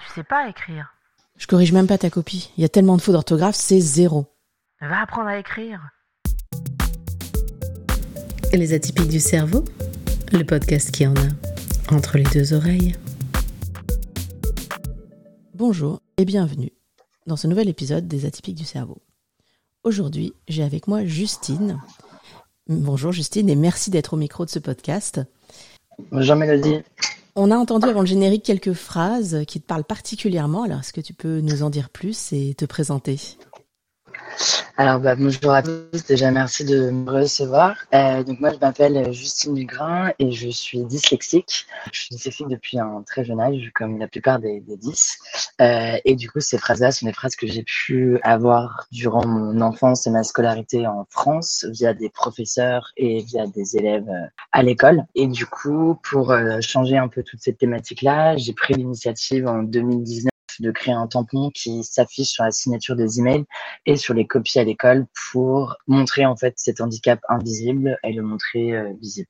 Tu sais pas écrire. Je corrige même pas ta copie. Il y a tellement de fautes d'orthographe, c'est zéro. Va apprendre à écrire. Les atypiques du cerveau, le podcast qui en a entre les deux oreilles. Bonjour et bienvenue dans ce nouvel épisode des atypiques du cerveau. Aujourd'hui, j'ai avec moi Justine. Bonjour Justine et merci d'être au micro de ce podcast. Bonjour Mélodie. On a entendu avant le générique quelques phrases qui te parlent particulièrement. Alors, est-ce que tu peux nous en dire plus et te présenter? Alors, bah, bonjour à tous. Déjà, merci de me recevoir. Euh, donc, moi, je m'appelle Justine Dugrin et je suis dyslexique. Je suis dyslexique depuis un très jeune âge, comme la plupart des, des 10. Euh, et du coup, ces phrases-là sont des phrases que j'ai pu avoir durant mon enfance et ma scolarité en France via des professeurs et via des élèves euh, à l'école. Et du coup, pour changer un peu toute cette thématique-là, j'ai pris l'initiative en 2019 de créer un tampon qui s'affiche sur la signature des emails et sur les copies à l'école pour montrer en fait cet handicap invisible et le montrer euh, visible.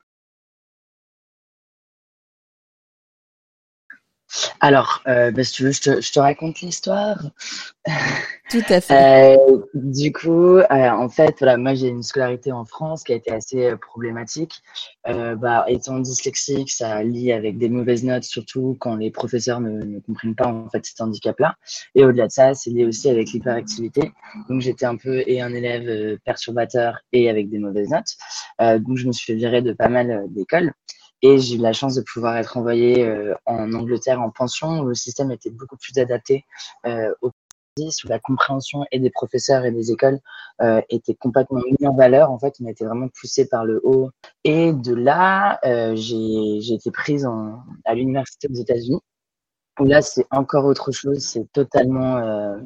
Alors, euh, bah, si tu veux, je te, je te raconte l'histoire. Tout à fait. Euh, du coup, euh, en fait, voilà, moi j'ai une scolarité en France qui a été assez euh, problématique. Euh, bah, étant dyslexique, ça lie avec des mauvaises notes, surtout quand les professeurs ne, ne comprennent pas en fait cet handicap-là. Et au-delà de ça, c'est lié aussi avec l'hyperactivité. Donc j'étais un peu et un élève euh, perturbateur et avec des mauvaises notes. Euh, donc je me suis fait virer de pas mal d'écoles. Et j'ai eu la chance de pouvoir être envoyée euh, en Angleterre en pension où le système était beaucoup plus adapté euh, aux où la compréhension et des professeurs et des écoles euh, était complètement mis en valeur. En fait, on été vraiment poussé par le haut. Et de là, euh, j'ai été prise en, à l'université aux États-Unis. Là, c'est encore autre chose. C'est totalement. Euh...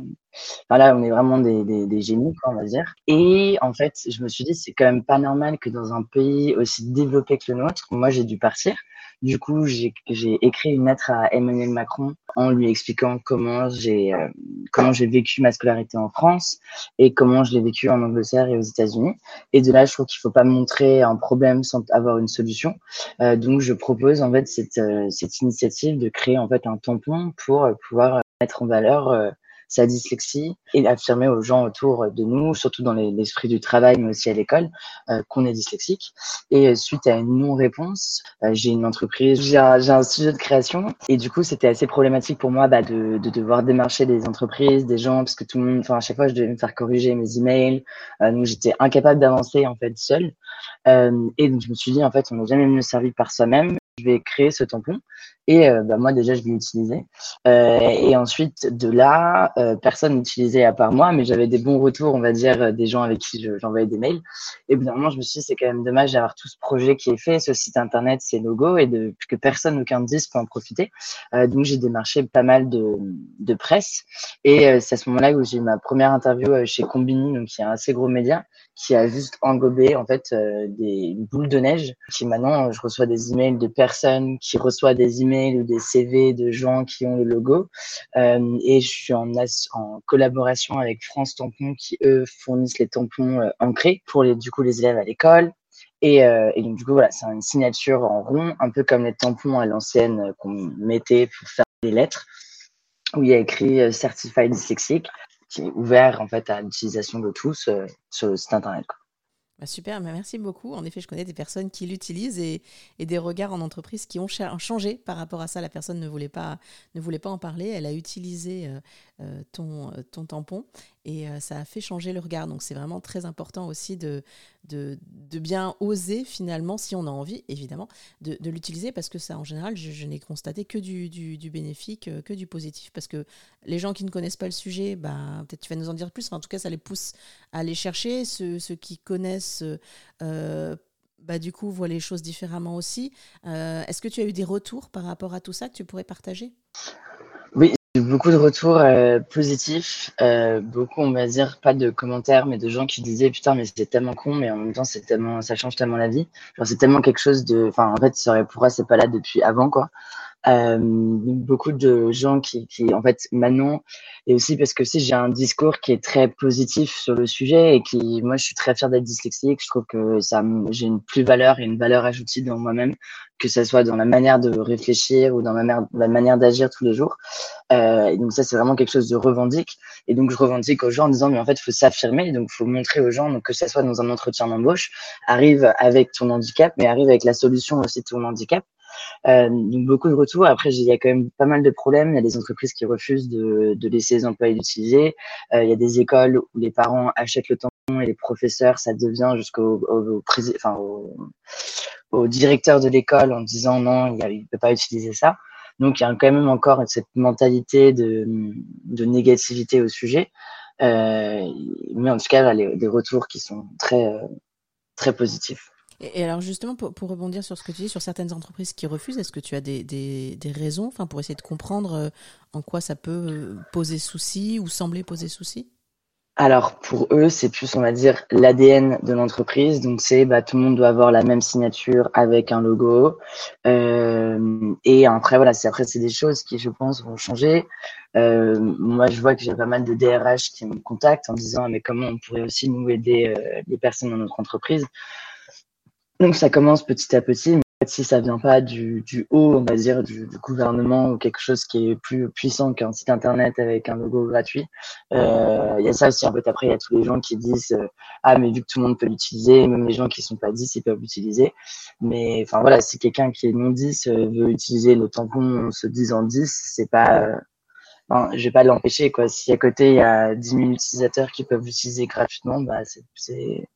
On est vraiment des, des, des génies, quoi, on va dire. Et en fait, je me suis dit, c'est quand même pas normal que dans un pays aussi développé que le nôtre, moi, j'ai dû partir. Du coup, j'ai écrit une lettre à Emmanuel Macron en lui expliquant comment j'ai euh, comment j'ai vécu ma scolarité en France et comment je l'ai vécu en Angleterre et aux États-Unis. Et de là, je trouve qu'il faut pas montrer un problème sans avoir une solution. Euh, donc, je propose en fait cette euh, cette initiative de créer en fait un tampon pour pouvoir mettre en valeur euh, sa dyslexie et affirmer aux gens autour de nous, surtout dans l'esprit du travail, mais aussi à l'école, euh, qu'on est dyslexique. Et suite à une non-réponse, euh, j'ai une entreprise, j'ai un, un, studio de création, et du coup, c'était assez problématique pour moi bah, de, de, devoir démarcher des entreprises, des gens, parce que tout le monde, enfin, à chaque fois, je devais me faire corriger mes emails, euh, donc j'étais incapable d'avancer en fait seule. Euh, et donc, je me suis dit, en fait, on n'est jamais mieux servi par soi-même je vais créer ce tampon. Et euh, bah, moi déjà je vais l'utiliser euh, et ensuite de là euh, personne n'utilisait à part moi mais j'avais des bons retours on va dire des gens avec qui j'envoyais des mails. Et finalement je me suis dit c'est quand même dommage d'avoir tout ce projet qui est fait ce site internet ces logos et de que personne aucun disque peut en profiter. Donc j'ai démarché pas mal de, de presse. Et c'est à ce moment-là où j'ai eu ma première interview chez Combini donc qui est un assez gros média qui a juste engobé en fait des boules de neige qui maintenant je reçois des emails de personne qui reçoit des emails ou des CV de gens qui ont le logo. Euh, et je suis en, en, collaboration avec France Tampon qui, eux, fournissent les tampons euh, ancrés pour les, du coup, les élèves à l'école. Et, euh, et, donc, du coup, voilà, c'est une signature en rond, un peu comme les tampons à l'ancienne euh, qu'on mettait pour faire des lettres, où il y a écrit euh, Certified Dyslexic, qui est ouvert en fait à l'utilisation de tous euh, sur site internet. Bah super, merci beaucoup. En effet, je connais des personnes qui l'utilisent et, des regards en entreprise qui ont changé par rapport à ça. La personne ne voulait pas, ne voulait pas en parler. Elle a utilisé euh, euh, ton, ton tampon et euh, ça a fait changer le regard. Donc c'est vraiment très important aussi de, de, bien oser finalement, si on a envie, évidemment, de, l'utiliser parce que ça, en général, je, n'ai constaté que du, du, bénéfique, que du positif. Parce que les gens qui ne connaissent pas le sujet, bah, peut-être tu vas nous en dire plus, en tout cas, ça les pousse à aller chercher. Ceux, qui connaissent... Euh, bah, du coup, voient les choses différemment aussi. Euh, Est-ce que tu as eu des retours par rapport à tout ça que tu pourrais partager? Beaucoup de retours euh, positifs. Euh, beaucoup, on va dire, pas de commentaires, mais de gens qui disaient Putain, mais c'est tellement con, mais en même temps, c'est tellement, ça change tellement la vie. Genre, c'est tellement quelque chose de. Enfin, en fait, pourquoi c'est pas là depuis avant, quoi. Euh, beaucoup de gens qui, qui, en fait, maintenant, et aussi parce que si j'ai un discours qui est très positif sur le sujet et qui, moi, je suis très fière d'être dyslexique. Je trouve que ça, j'ai une plus-valeur et une valeur ajoutée dans moi-même, que ce soit dans la manière de réfléchir ou dans ma manière, la manière d'agir tous les jours. Euh, et donc ça, c'est vraiment quelque chose de revendique. Et donc je revendique aux gens en disant, mais en fait, faut s'affirmer. Donc faut montrer aux gens, donc que ce soit dans un entretien d'embauche, arrive avec ton handicap, mais arrive avec la solution aussi de ton handicap. Euh, donc beaucoup de retours. Après, il y a quand même pas mal de problèmes. Il y a des entreprises qui refusent de, de laisser les employés l'utiliser. Euh, il y a des écoles où les parents achètent le tampon et les professeurs, ça devient jusqu'au au, enfin, au, au, directeur de l'école en disant non, il ne peut pas utiliser ça. Donc il y a quand même encore cette mentalité de, de négativité au sujet. Euh, mais en tout cas, là, les, des retours qui sont très, très positifs. Et alors justement, pour, pour, rebondir sur ce que tu dis, sur certaines entreprises qui refusent, est-ce que tu as des, des, des raisons enfin, pour essayer de comprendre euh, en quoi ça peut euh, poser souci ou sembler poser souci? Alors pour eux, c'est plus, on va dire, l'ADN de l'entreprise. Donc c'est, bah, tout le monde doit avoir la même signature avec un logo. Euh, et après, voilà, c'est après c'est des choses qui, je pense, vont changer. Moi, je vois que j'ai pas mal de DRH qui me contactent en disant, mais comment on pourrait aussi nous aider les personnes dans notre entreprise? Donc ça commence petit à petit, mais si ça vient pas du, haut, on va dire du, gouvernement ou quelque chose qui est plus puissant qu'un site internet avec un logo gratuit, euh, il y a ça aussi. En fait, après, il y a tous les gens qui disent euh, ah mais vu que tout le monde peut l'utiliser, même les gens qui sont pas 10 ils peuvent l'utiliser. Mais enfin voilà, si quelqu'un qui est non 10 euh, veut utiliser le tampon se disant 10, c'est pas euh, Enfin, je vais pas l'empêcher quoi. Si à côté il y a 10 000 utilisateurs qui peuvent l'utiliser gratuitement, bah c'est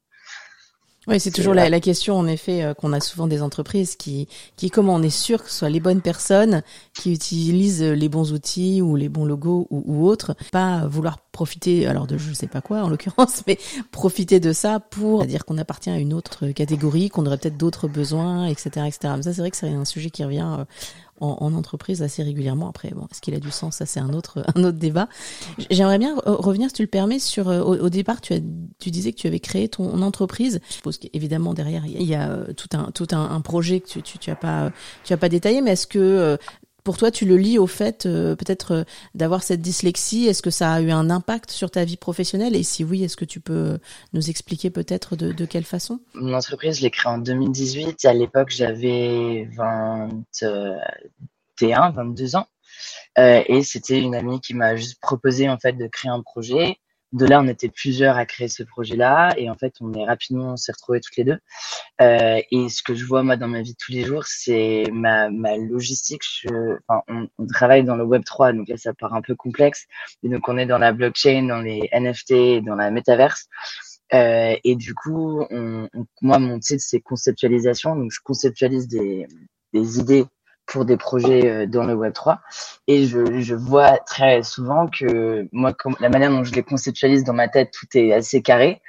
oui, c'est toujours la, la, question, en effet, euh, qu'on a souvent des entreprises qui, qui, comment on est sûr que ce soit les bonnes personnes qui utilisent les bons outils ou les bons logos ou, ou autres, pas vouloir profiter, alors de je sais pas quoi en l'occurrence, mais profiter de ça pour dire qu'on appartient à une autre catégorie, qu'on aurait peut-être d'autres besoins, etc., etc. Mais ça, c'est vrai que c'est un sujet qui revient euh, en, en, entreprise assez régulièrement. Après, bon, est-ce qu'il a du sens? Ça, c'est un autre, un autre débat. J'aimerais bien revenir, si tu le permets, sur euh, au, au, départ, tu, as, tu disais que tu avais créé ton entreprise. Je suppose qu'évidemment derrière il y a euh, tout un tout un, un projet que tu, tu, tu as pas tu as pas détaillé, mais est-ce que euh, pour toi, tu le lis au fait peut-être d'avoir cette dyslexie? Est-ce que ça a eu un impact sur ta vie professionnelle? Et si oui, est-ce que tu peux nous expliquer peut-être de, quelle façon? Mon entreprise, je l'ai créée en 2018. À l'époque, j'avais 21, 22 ans. Euh, et c'était une amie qui m'a juste proposé en fait de créer un projet. De là, on était plusieurs à créer ce projet-là, et en fait, on est rapidement, on s'est retrouvés toutes les deux. Euh, et ce que je vois moi dans ma vie de tous les jours, c'est ma, ma logistique. Je, enfin, on, on, travaille dans le Web 3, donc là, ça part un peu complexe. Et donc, on est dans la blockchain, dans les NFT, dans la métaverse. Euh, et du coup, on, on, moi, mon titre, c'est conceptualisation. Donc, je conceptualise des, des idées pour des projets euh, dans le Web 3 et je, je vois très souvent que moi comme, la manière dont je les conceptualise dans ma tête tout est assez carré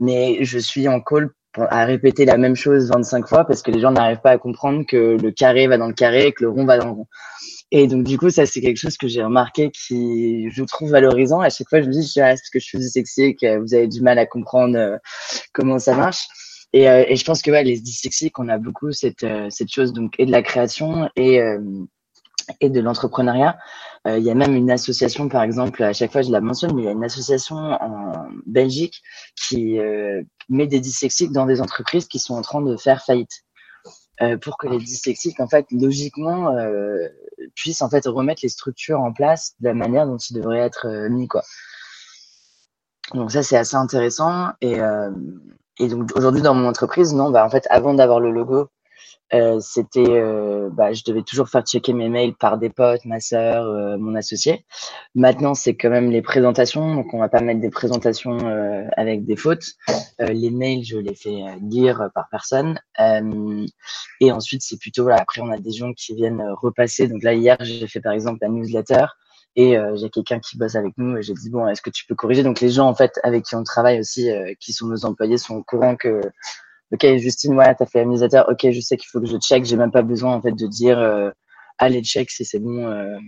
mais je suis en call à répéter la même chose 25 fois parce que les gens n'arrivent pas à comprendre que le carré va dans le carré et que le rond va dans le rond. Et donc du coup ça c'est quelque chose que j'ai remarqué qui je trouve valorisant. À chaque fois je me dis ah, parce que je suis dyslexique, vous avez du mal à comprendre euh, comment ça marche? Et, euh, et, je pense que ouais, les dyslexiques, on a beaucoup cette, euh, cette chose donc et de la création et, euh, et de l'entrepreneuriat. Euh, il y a même une association, par exemple, à chaque fois je la mentionne, mais il y a une association en Belgique qui met des dyslexiques dans des entreprises qui sont en train de faire faillite. pour que les dyslexiques, en fait, logiquement, puissent en fait remettre les structures en place de la manière dont ils devraient être mis, quoi. Donc ça, c'est assez intéressant et et donc aujourd'hui dans mon entreprise, non, bah en fait avant d'avoir le logo, euh, c'était, euh, bah, je devais toujours faire checker mes mails par des potes, ma sœur, euh, mon associé. Maintenant, c'est quand même les présentations, donc on va pas mettre des présentations euh, avec des fautes. Euh, les mails, je les fais lire par personne. et ensuite, c'est plutôt voilà. Après, on a des gens qui viennent repasser. Donc là, hier, j'ai fait par exemple la newsletter et euh, j'ai quelqu'un qui bosse avec nous et j'ai dit bon est-ce que tu peux corriger? Donc les gens en fait avec qui on travaille aussi euh, qui sont nos employés sont au courant que ok Justine ouais t'as fait la newsletter ok je sais qu'il faut que je check j'ai même pas besoin en fait de dire euh, allez check si c'est bon euh.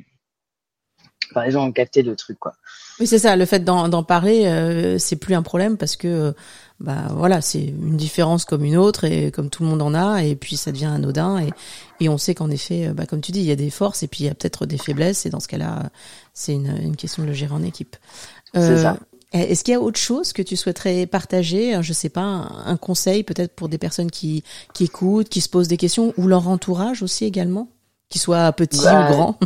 enfin, les gens ont capté le truc, quoi. Oui, c'est ça. Le fait d'en parler, euh, c'est plus un problème parce que, bah voilà, c'est une différence comme une autre et comme tout le monde en a, et puis ça devient anodin et, et on sait qu'en effet, bah, comme tu dis, il y a des forces et puis il y a peut-être des faiblesses et dans ce cas-là, c'est une, une question de le gérer en équipe. c'est ça. Est-ce qu'il y a autre chose que tu souhaiterais partager Je sais pas, un, conseil peut-être pour des personnes qui, qui écoutent, qui se posent des questions, ou leur entourage aussi également, qu'ils soient petits bah, ou grands?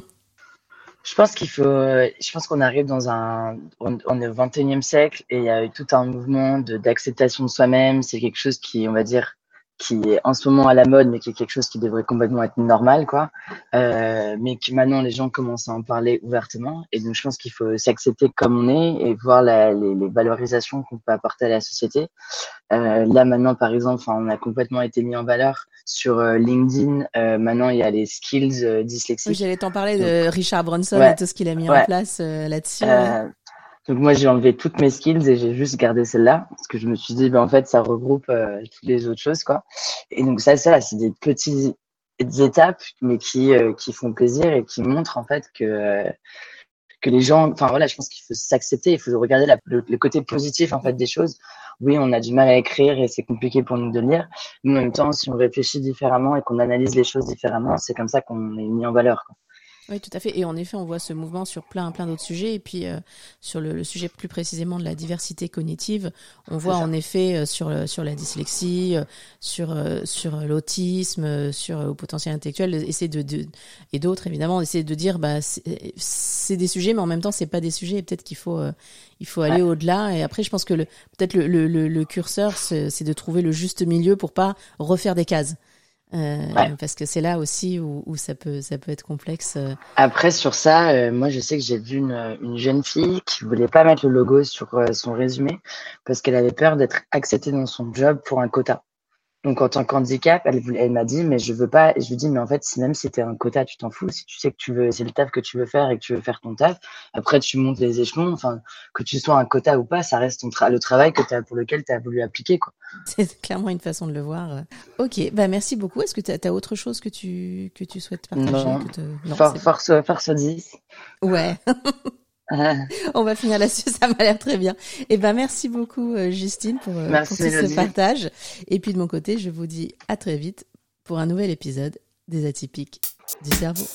Je pense qu'il faut. Je pense qu'on arrive dans un. On, est au 21e siècle et il y a eu tout un mouvement d'acceptation de soi-même. C'est quelque chose qui, on va dire, qui est en ce moment à la mode, mais qui est quelque chose qui devrait complètement être normal, quoi. Euh, mais que maintenant les gens commencent à en parler ouvertement. Et donc je pense qu'il faut s'accepter comme on est et voir la, les, les, valorisations qu'on peut apporter à la société. Euh, là maintenant, par exemple, on a complètement été mis en valeur sur euh, LinkedIn. Euh, maintenant, il y a les skills euh, dyslexiques. Oui, J'allais t'en parler de Richard Bronson ouais, et tout ce qu'il a mis ouais. en place euh, là-dessus. Donc moi j'ai enlevé toutes mes skills et j'ai juste gardé celle-là parce que je me suis dit ben en fait ça regroupe euh, toutes les autres choses quoi. Et donc ça ça c'est des petites étapes mais qui euh, qui font plaisir et qui montrent en fait que euh, que les gens enfin voilà je pense qu'il faut s'accepter il faut regarder le, le, côté positif en fait des choses. Oui on a du mal à écrire et c'est compliqué pour nous de lire mais en même temps si on réfléchit différemment et qu'on analyse les choses différemment c'est comme ça qu'on est mis en valeur. Quoi. Oui, tout à fait. Et en effet, on voit ce mouvement sur plein, plein d'autres sujets. Et puis, euh, sur le, le, sujet plus précisément de la diversité cognitive, on voit en effet euh, sur, le, sur la dyslexie, euh, sur, sur l'autisme, sur le potentiel intellectuel, essayer de, de et d'autres évidemment, essayer de dire, bah, c'est des sujets, mais en même temps, c'est pas des sujets. Et peut-être qu'il faut, il faut aller ouais. au-delà. Et après, je pense que peut-être le, le, le, curseur, c'est de trouver le juste milieu pour pas refaire des cases. Euh, ouais. Parce que c'est là aussi où, où, ça peut ça peut être complexe. Après sur ça, euh, moi je sais que j'ai vu une, une, jeune fille qui voulait pas mettre le logo sur euh, son résumé parce qu'elle avait peur d'être acceptée dans son job pour un quota. Donc en tant qu'handicap, elle, elle m'a dit mais je veux pas. Et je lui dis mais en fait si même si c'était un quota, tu t'en fous. Si tu sais que tu veux, c'est le taf que tu veux faire et que tu veux faire ton taf. Après tu montes les échelons. Enfin que tu sois un quota ou pas, ça reste ton tra le travail que as, pour lequel tu as voulu appliquer quoi. C'est clairement une façon de le voir. Ok, bah merci beaucoup. Est-ce que tu as, as, autre chose que tu que tu souhaites partager Non. que te... non For, force force 10. Ouais. On va finir là-dessus, ça m'a l'air très bien. Et ben merci beaucoup euh, Justine pour, euh, ce partage. Et puis de mon côté, je vous dis à très vite pour un nouvel épisode des atypiques du cerveau.